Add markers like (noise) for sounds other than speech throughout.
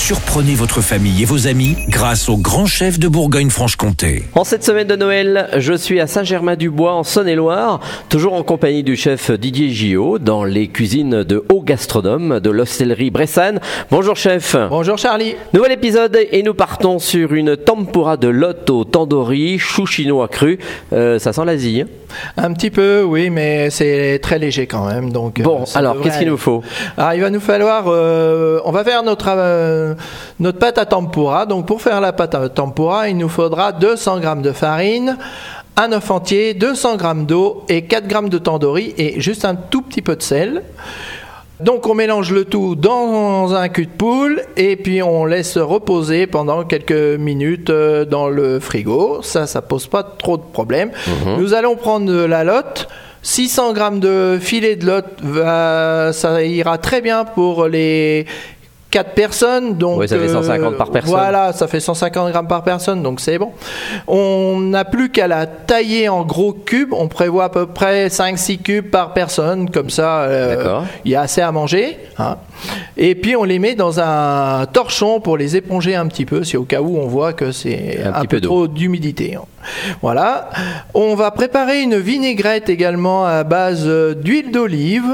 Surprenez votre famille et vos amis grâce au grand chef de Bourgogne-Franche-Comté. En cette semaine de Noël, je suis à Saint-Germain-du-Bois en Saône-et-Loire, toujours en compagnie du chef Didier Gillot dans les cuisines de Haut Gastronome de l'hostellerie Bressane. Bonjour chef. Bonjour Charlie. Nouvel épisode et nous partons sur une tempura de lot au tandoori, chou chinois cru. Euh, ça sent l'Asie. hein Un petit peu, oui, mais c'est très léger quand même. Donc, Bon, euh, ça alors devrait qu'est-ce qu'il nous faut? Alors, il va nous falloir. euh, on va faire notre, euh, notre pâte à tempura. Donc, pour faire la pâte à tempura, il nous faudra 200 g de farine, un œuf entier, 200 g d'eau et 4 g de tandoori et juste un tout petit peu de sel. Donc on mélange le tout dans un cul de poule et puis on laisse reposer pendant quelques minutes euh, dans le frigo. Ça, ça pose pas trop de problème. Nous allons prendre de la lotte. 600 grammes de filet de lotte, ça ira très bien pour les 4 personnes. Donc, Oui, ça fait 150 par personne. Voilà, ça fait 150 grammes par personne, donc c'est bon. On n'a plus qu'à la tailler en gros cubes. On prévoit à peu près 5-6 cubes par personne, comme ça, euh, il y a assez à manger. hein. Et puis on les met dans un torchon pour les éponger un petit peu, si au cas où on voit que c'est Un un, petit peu trop d'humidité. hein. Voilà. On va préparer une vinaigrette également à base euh, d'huile d'olive,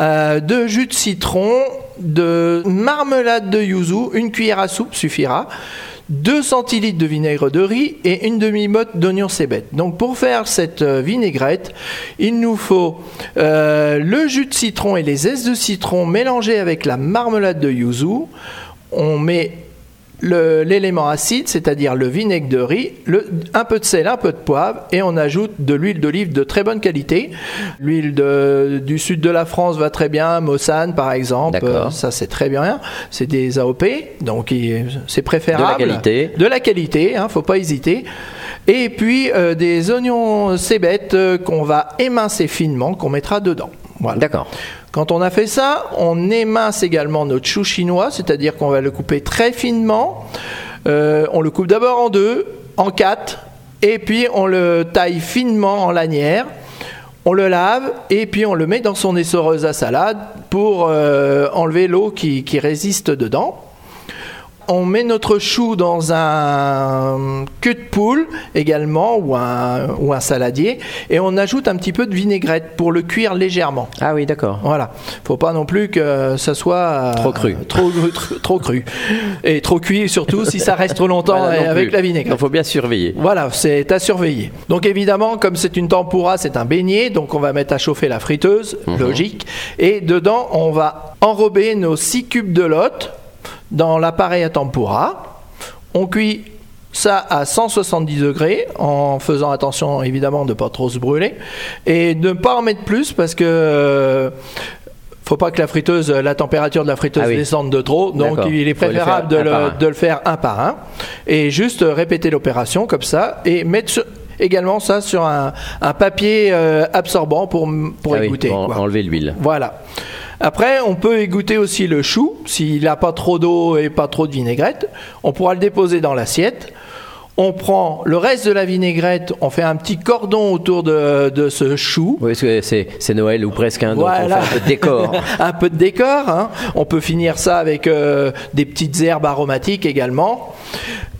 euh, de jus de citron, de marmelade de yuzu, une cuillère à soupe suffira. 2 centilitres de vinaigre de riz et une demi-motte d'oignon cébette. Donc pour faire cette euh, vinaigrette, il nous faut euh, le jus de citron et les zestes de citron mélangés avec la marmelade de yuzu. On met l'élément acide, c'est-à-dire le vinaigre de riz, le- un peu de sel, un peu de poivre, et on ajoute de l'huile d'olive de très bonne qualité. L'huile du sud de la France va très bien, Mossane par exemple, euh, ça c'est très bien. C'est des AOP, donc c'est préférable. De la qualité. De la qualité, hein, faut pas hésiter. Et puis euh, des oignons cébettes euh, qu'on va émincer finement, qu'on mettra dedans. Voilà. D'accord. Quand on a fait ça, on émince également notre chou chinois, c'est-à-dire qu'on va le couper très finement. Euh, on le coupe d'abord en deux, en quatre, et puis on le taille finement en lanière. On le lave et puis on le met dans son essoreuse à salade pour euh, enlever l'eau qui, qui résiste dedans. On met notre chou dans un cul de poule également ou un, ou un saladier et on ajoute un petit peu de vinaigrette pour le cuire légèrement. Ah oui, d'accord. Voilà, faut pas non plus que ça soit euh, Trop cru. trop, trop, trop cru et trop cuit surtout si ça reste trop longtemps Voilà, avec plus. la vinaigrette. Il faut bien surveiller. Voilà, c'est à surveiller. Donc évidemment, comme c'est une tempura, c'est un beignet, donc on va mettre à chauffer la friteuse, Mhm. logique. Et dedans, on va enrober nos 6 cubes de lotte dans l'appareil à tempura. On cuit ça à 170 degrés en faisant attention évidemment de ne pas trop se brûler et de ne pas en mettre plus parce que euh, faut pas que la friteuse, la température de la friteuse Ah oui. descende de trop. Donc il est le préférable de le, de faire un par un et juste répéter l'opération comme ça et mettre sur- également ça sur un, un papier euh, absorbant pour, pour Ah oui, égoutter. pour enlever l'huile. Voilà. Après, on peut égoutter aussi le chou. S'il n'a pas trop d'eau et pas trop de vinaigrette, on pourra le déposer dans l'assiette. On prend le reste de la vinaigrette, on fait un petit cordon autour de, de ce chou. Oui, c'est Noël ou presque, hein, donc Voilà. on fait un peu de décor. (laughs) un peu de décor. hein. On peut finir ça avec euh, des petites herbes aromatiques également.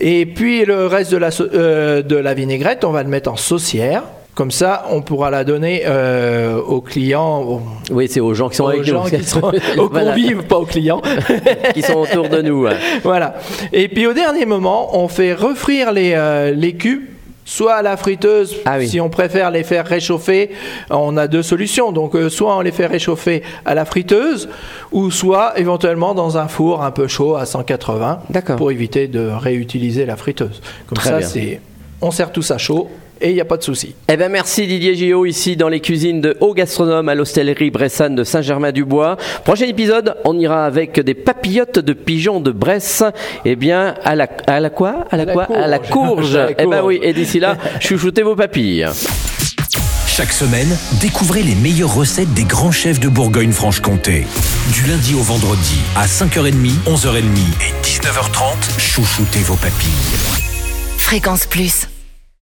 Et puis le reste de la, euh, de la vinaigrette, on va le mettre en saucière. Comme ça, on pourra la donner euh, aux clients, aux, Oui, c'est aux gens qui sont aux avec gens nous. qui sont (laughs) aux Voilà. convives, pas aux clients. (laughs) qui sont autour de nous. hein. voilà. Et puis au dernier moment, on fait refrire les, euh, les cubes. Soit à la friteuse, Ah oui. si on préfère les faire réchauffer, on a deux solutions. Donc, euh, soit on les fait réchauffer à la friteuse, ou soit éventuellement dans un four un peu chaud à 180, D'accord. pour éviter de réutiliser la friteuse. Comme Très ça, c'est, on sert tout ça chaud et il n'y a pas de souci. Eh ben merci Didier Gillot ici dans les cuisines de Haut Gastronome à l'hostellerie Bressane de Saint-Germain-du-Bois. Prochain épisode, on ira avec des papillotes de pigeons de Bresse. Eh bien, à la, à la quoi? À la, quoi? À la courge. courge. (laughs) À la Eh ben courge. oui, et d'ici là, (laughs) chouchoutez vos papilles. Chaque semaine, découvrez les meilleures recettes des grands chefs de Bourgogne-Franche-Comté. Du lundi au vendredi, à 5h30, 11h30 et 19h30, chouchoutez vos papilles. Fréquence Plus.